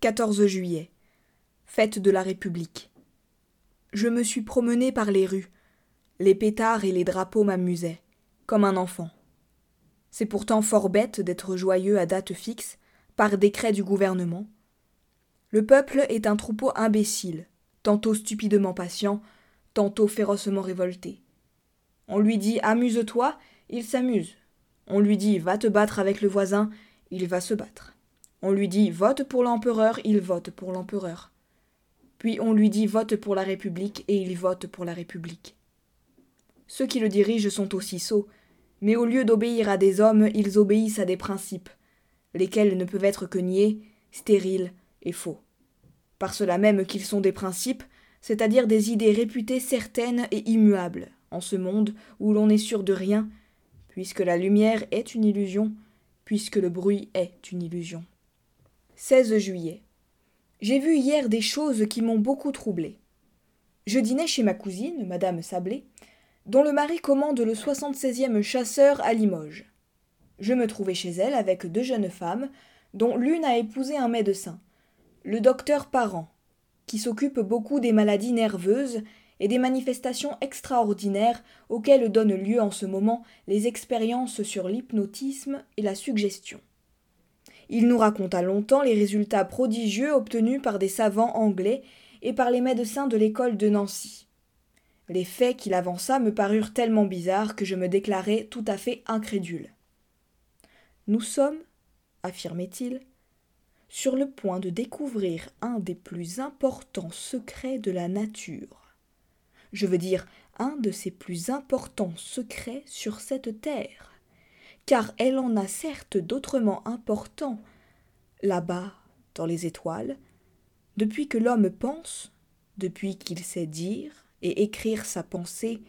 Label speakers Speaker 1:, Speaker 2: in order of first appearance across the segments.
Speaker 1: 14 juillet. Fête de la République. Je me suis promené par les rues. Les pétards et les drapeaux m'amusaient, comme un enfant. C'est pourtant fort bête d'être joyeux à date fixe, par décret du gouvernement. Le peuple est un troupeau imbécile, tantôt stupidement patient, tantôt férocement révolté. On lui dit amuse-toi, il s'amuse. On lui dit va te battre avec le voisin, il va se battre. On lui dit vote pour l'empereur, il vote pour l'empereur. Puis on lui dit vote pour la République et il vote pour la République. Ceux qui le dirigent sont aussi sots, mais au lieu d'obéir à des hommes, ils obéissent à des principes, lesquels ne peuvent être que niais, stériles et faux. Par cela même qu'ils sont des principes, c'est-à-dire des idées réputées certaines et immuables, en ce monde où l'on n'est sûr de rien, puisque la lumière est une illusion, puisque le bruit est une illusion. 16 juillet. J'ai vu hier des choses qui m'ont beaucoup troublé. Je dînais chez ma cousine, madame Sablé, dont le mari commande le 76e chasseur à Limoges. Je me trouvais chez elle avec deux jeunes femmes, dont l'une a épousé un médecin, le docteur Parent, qui s'occupe beaucoup des maladies nerveuses et des manifestations extraordinaires auxquelles donnent lieu en ce moment les expériences sur l'hypnotisme et la suggestion. Il nous raconta longtemps les résultats prodigieux obtenus par des savants anglais et par les médecins de l'école de Nancy. Les faits qu'il avança me parurent tellement bizarres que je me déclarai tout à fait incrédule. Nous sommes, affirmait-il, sur le point de découvrir un des plus importants secrets de la nature je veux dire un de ses plus importants secrets sur cette terre, car elle en a certes d'autrement importants là-bas dans les étoiles, depuis que l'homme pense, depuis qu'il sait dire et écrire sa pensée,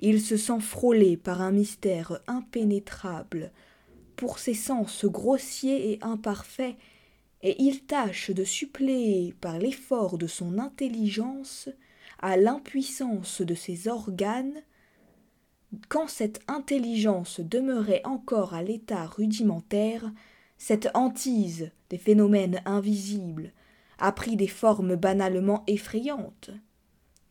Speaker 1: il se sent frôlé par un mystère impénétrable, pour ses sens grossiers et imparfaits, et il tâche de suppléer par l'effort de son intelligence à l'impuissance de ses organes, quand cette intelligence demeurait encore à l'état rudimentaire, cette hantise des phénomènes invisibles a pris des formes banalement effrayantes.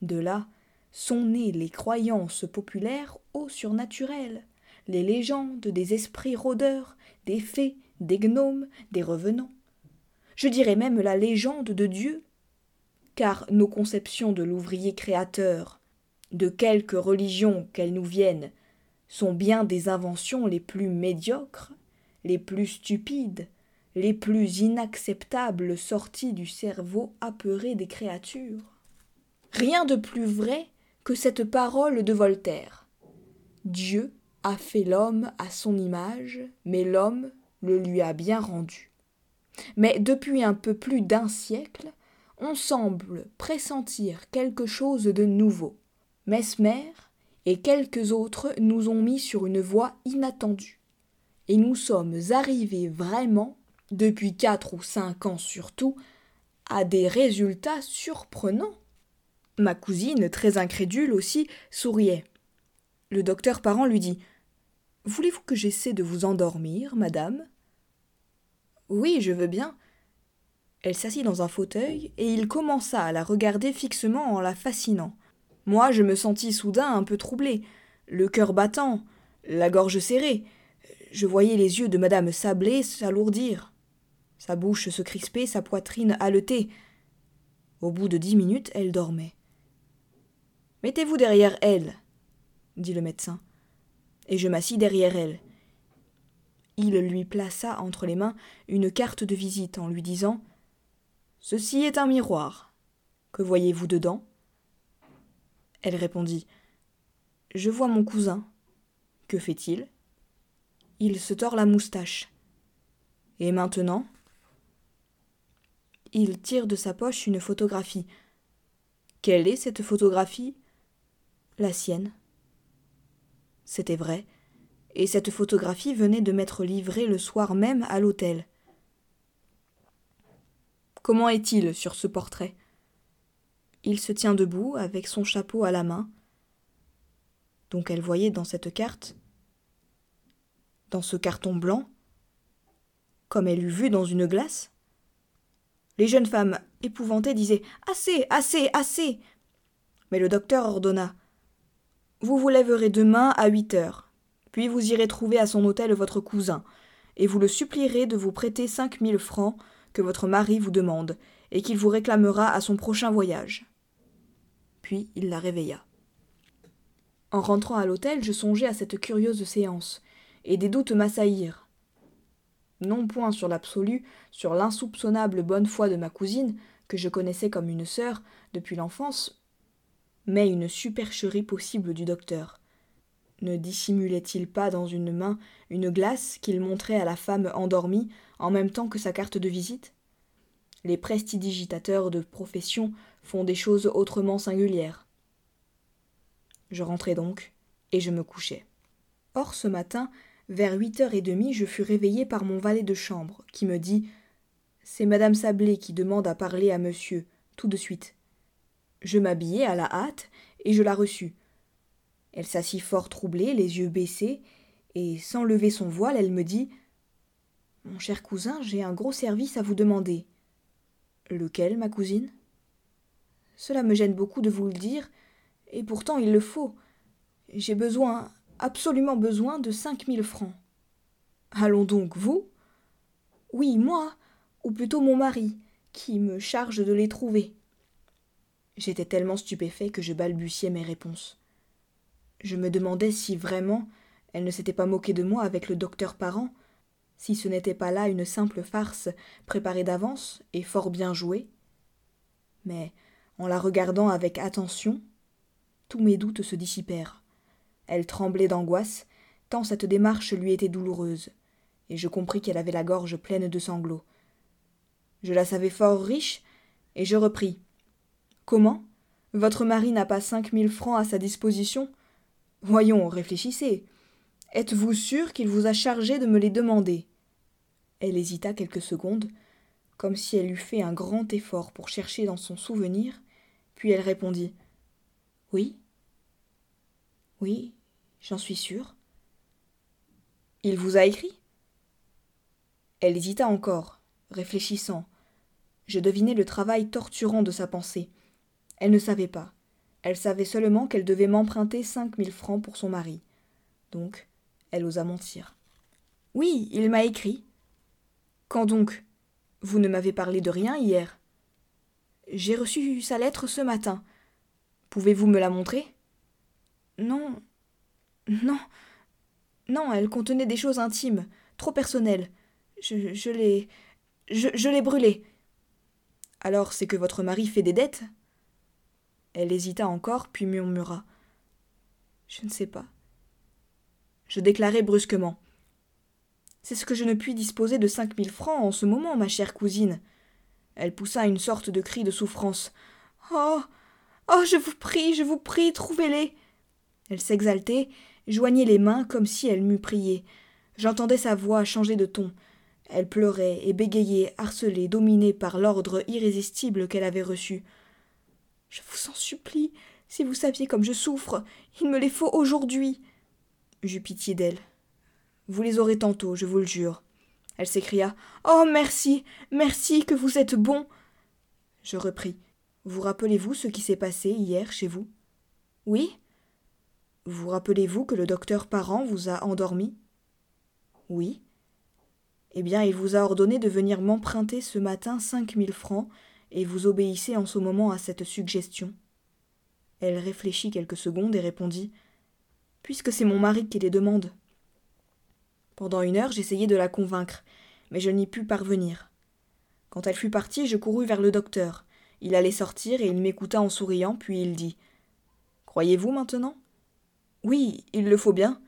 Speaker 1: De là sont nées les croyances populaires au surnaturel, les légendes des esprits rôdeurs, des fées, des gnomes, des revenants. Je dirais même la légende de Dieu car nos conceptions de l'ouvrier créateur, de quelque religion qu'elles nous viennent, sont bien des inventions les plus médiocres, les plus stupides, les plus inacceptables sorties du cerveau apeuré des créatures. Rien de plus vrai que cette parole de Voltaire. Dieu a fait l'homme à son image, mais l'homme le lui a bien rendu. Mais depuis un peu plus d'un siècle, on semble pressentir quelque chose de nouveau. Mesmer et quelques autres nous ont mis sur une voie inattendue. Et nous sommes arrivés vraiment, depuis quatre ou cinq ans surtout, à des résultats surprenants. Ma cousine, très incrédule aussi, souriait. Le docteur parent lui dit Voulez-vous que j'essaie de vous endormir, madame? Oui, je veux bien. Elle s'assit dans un fauteuil, et il commença à la regarder fixement en la fascinant. Moi, je me sentis soudain un peu troublé, le cœur battant, la gorge serrée. Je voyais les yeux de madame Sablé s'alourdir, sa bouche se crisper, sa poitrine haleter. Au bout de dix minutes, elle dormait. Mettez-vous derrière elle, dit le médecin. Et je m'assis derrière elle. Il lui plaça entre les mains une carte de visite en lui disant Ceci est un miroir. Que voyez-vous dedans? Elle répondit Je vois mon cousin. Que fait-il? Il se tord la moustache. Et maintenant? Il tire de sa poche une photographie. Quelle est cette photographie? La sienne. C'était vrai, et cette photographie venait de m'être livrée le soir même à l'hôtel. Comment est-il sur ce portrait? Il se tient debout avec son chapeau à la main. Donc elle voyait dans cette carte, dans ce carton blanc, comme elle eût vu dans une glace Les jeunes femmes, épouvantées, disaient Assez, assez, assez. Mais le docteur ordonna Vous vous lèverez demain à huit heures, puis vous irez trouver à son hôtel votre cousin, et vous le supplierez de vous prêter cinq mille francs que votre mari vous demande, et qu'il vous réclamera à son prochain voyage. Puis il la réveilla. En rentrant à l'hôtel, je songeais à cette curieuse séance, et des doutes m'assaillirent. Non point sur l'absolu, sur l'insoupçonnable bonne foi de ma cousine, que je connaissais comme une sœur depuis l'enfance, mais une supercherie possible du docteur. Ne dissimulait-il pas dans une main une glace qu'il montrait à la femme endormie en même temps que sa carte de visite? Les prestidigitateurs de profession font des choses autrement singulières. Je rentrai donc, et je me couchai. Or ce matin, vers huit heures et demie, je fus réveillé par mon valet de chambre, qui me dit C'est madame Sablé qui demande à parler à monsieur, tout de suite. Je m'habillai à la hâte, et je la reçus. Elle s'assit fort troublée, les yeux baissés, et sans lever son voile, elle me dit Mon cher cousin, j'ai un gros service à vous demander. Lequel, ma cousine? Cela me gêne beaucoup de vous le dire, et pourtant il le faut. J'ai besoin, absolument besoin de cinq mille francs. Allons donc, vous? Oui, moi, ou plutôt mon mari, qui me charge de les trouver. J'étais tellement stupéfait que je balbutiais mes réponses. Je me demandais si vraiment elle ne s'était pas moquée de moi avec le docteur parent, si ce n'était pas là une simple farce préparée d'avance et fort bien jouée. Mais, en la regardant avec attention, tous mes doutes se dissipèrent. Elle tremblait d'angoisse, tant cette démarche lui était douloureuse, et je compris qu'elle avait la gorge pleine de sanglots. Je la savais fort riche, et je repris. Comment? Votre mari n'a pas cinq mille francs à sa disposition? Voyons, réfléchissez. Êtes-vous sûr qu'il vous a chargé de me les demander? Elle hésita quelques secondes, comme si elle eût fait un grand effort pour chercher dans son souvenir, puis elle répondit oui. Oui, j'en suis sûre. Il vous a écrit? Elle hésita encore, réfléchissant. Je devinais le travail torturant de sa pensée. Elle ne savait pas. Elle savait seulement qu'elle devait m'emprunter cinq mille francs pour son mari. Donc, elle osa mentir. Oui, il m'a écrit. Quand donc Vous ne m'avez parlé de rien hier? J'ai reçu sa lettre ce matin. Pouvez-vous me la montrer? Non. Non. Non, elle contenait des choses intimes, trop personnelles. Je, l'ai. Je, je l'ai brûlée. Alors c'est que votre mari fait des dettes? Elle hésita encore, puis murmura. Je ne sais pas. Je déclarai brusquement. C'est ce que je ne puis disposer de cinq mille francs en ce moment, ma chère cousine. Elle poussa une sorte de cri de souffrance. Oh. Oh. Je vous prie, je vous prie, trouvez-les. Elle s'exaltait, joignait les mains comme si elle m'eût prié. J'entendais sa voix changer de ton. Elle pleurait et bégayait, harcelée, dominée par l'ordre irrésistible qu'elle avait reçu. Je vous en supplie, si vous saviez comme je souffre, il me les faut aujourd'hui. J'eus pitié d'elle. Vous les aurez tantôt, je vous le jure. Elle s'écria. Oh. Merci. Merci, que vous êtes bon. Je repris. Vous rappelez-vous ce qui s'est passé hier chez vous? Oui. Vous rappelez-vous que le docteur Parent vous a endormi? Oui. Eh bien, il vous a ordonné de venir m'emprunter ce matin cinq mille francs, et vous obéissez en ce moment à cette suggestion. Elle réfléchit quelques secondes et répondit Puisque c'est mon mari qui les demande. Pendant une heure, j'essayai de la convaincre, mais je n'y pus parvenir. Quand elle fut partie, je courus vers le docteur. Il allait sortir et il m'écouta en souriant, puis il dit Croyez-vous maintenant? Oui, il le faut bien.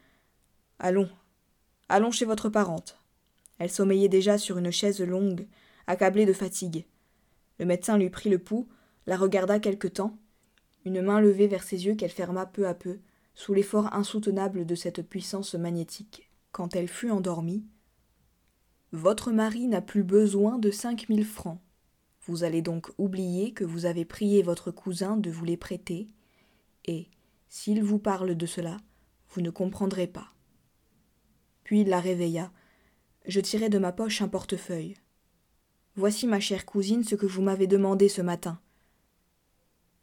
Speaker 1: Allons. Allons chez votre parente. Elle sommeillait déjà sur une chaise longue, accablée de fatigue. Le médecin lui prit le pouls, la regarda quelque temps, une main levée vers ses yeux qu'elle ferma peu à peu, sous l'effort insoutenable de cette puissance magnétique. Quand elle fut endormie, Votre mari n'a plus besoin de cinq mille francs. Vous allez donc oublier que vous avez prié votre cousin de vous les prêter, et, s'il vous parle de cela, vous ne comprendrez pas. Puis il la réveilla. Je tirai de ma poche un portefeuille. Voici, ma chère cousine, ce que vous m'avez demandé ce matin.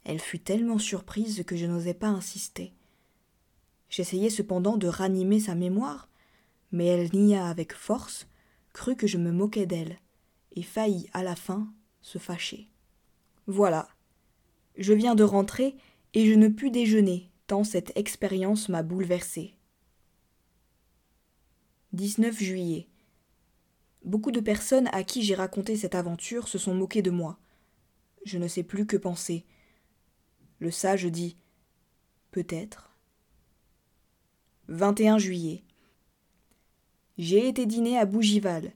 Speaker 1: Elle fut tellement surprise que je n'osais pas insister. J'essayai cependant de ranimer sa mémoire, mais elle nia avec force, crut que je me moquais d'elle, et faillit à la fin se fâcher. Voilà. Je viens de rentrer et je ne pus déjeuner, tant cette expérience m'a bouleversée. 19 juillet. Beaucoup de personnes à qui j'ai raconté cette aventure se sont moquées de moi. Je ne sais plus que penser. Le sage dit Peut-être. 21 juillet. J'ai été dîner à Bougival,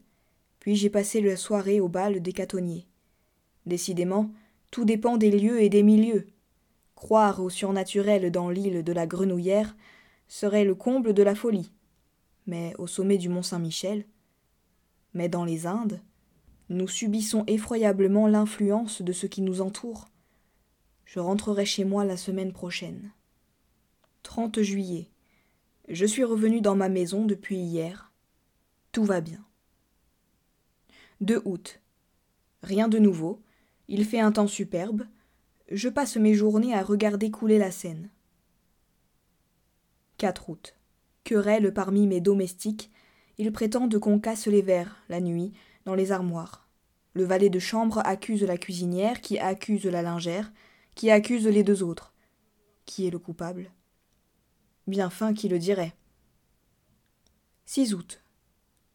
Speaker 1: puis j'ai passé la soirée au bal des catonniers. Décidément, tout dépend des lieux et des milieux. Croire au surnaturel dans l'île de la Grenouillère serait le comble de la folie. Mais au sommet du mont Saint-Michel, mais dans les Indes, nous subissons effroyablement l'influence de ce qui nous entoure. Je rentrerai chez moi la semaine prochaine. 30 juillet. Je suis revenu dans ma maison depuis hier. Tout va bien. 2 août. Rien de nouveau. Il fait un temps superbe. Je passe mes journées à regarder couler la Seine. 4 août. Querelle parmi mes domestiques ils prétendent qu'on casse les verres, la nuit, dans les armoires. Le valet de chambre accuse la cuisinière, qui accuse la lingère, qui accuse les deux autres. Qui est le coupable? Bien fin qui le dirait. 6 août.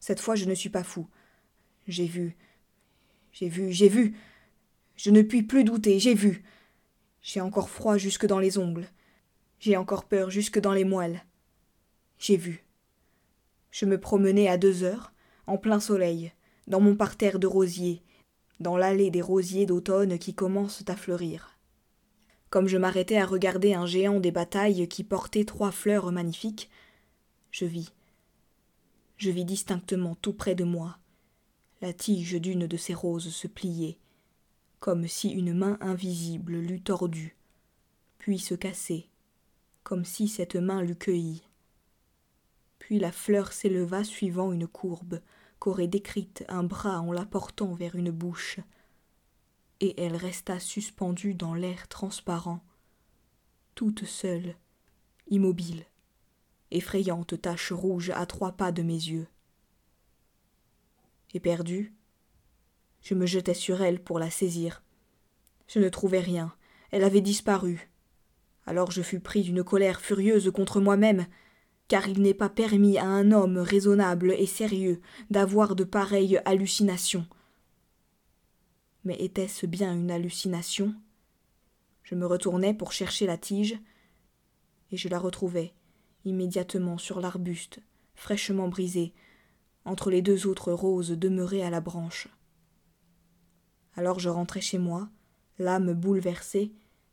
Speaker 1: Cette fois je ne suis pas fou. J'ai vu. J'ai vu, j'ai vu. Je ne puis plus douter, j'ai vu. J'ai encore froid jusque dans les ongles. J'ai encore peur jusque dans les moelles. J'ai vu. Je me promenais à deux heures, en plein soleil, dans mon parterre de rosiers, dans l'allée des rosiers d'automne qui commencent à fleurir. Comme je m'arrêtais à regarder un géant des batailles qui portait trois fleurs magnifiques, je vis. Je vis distinctement tout près de moi. La tige d'une de ces roses se plier, comme si une main invisible l'eût tordue, puis se casser, comme si cette main l'eût cueillie. Puis la fleur s'éleva suivant une courbe qu'aurait décrite un bras en la portant vers une bouche, et elle resta suspendue dans l'air transparent, toute seule, immobile, effrayante tache rouge à trois pas de mes yeux. Éperdue, je me jetai sur elle pour la saisir. Je ne trouvais rien, elle avait disparu. Alors je fus pris d'une colère furieuse contre moi-même, car il n'est pas permis à un homme raisonnable et sérieux d'avoir de pareilles hallucinations. Mais était-ce bien une hallucination? Je me retournai pour chercher la tige, et je la retrouvai immédiatement sur l'arbuste, fraîchement brisé, entre les deux autres roses demeurées à la branche. Alors je rentrai chez moi, l'âme bouleversée,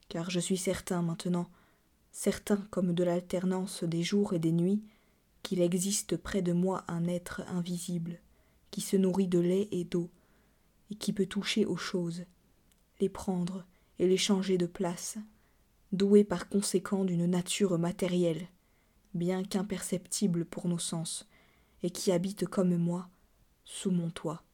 Speaker 1: car je suis certain maintenant certain comme de l'alternance des jours et des nuits, qu'il existe près de moi un être invisible, qui se nourrit de lait et d'eau, et qui peut toucher aux choses, les prendre et les changer de place, doué par conséquent d'une nature matérielle, bien qu'imperceptible pour nos sens, et qui habite comme moi sous mon toit.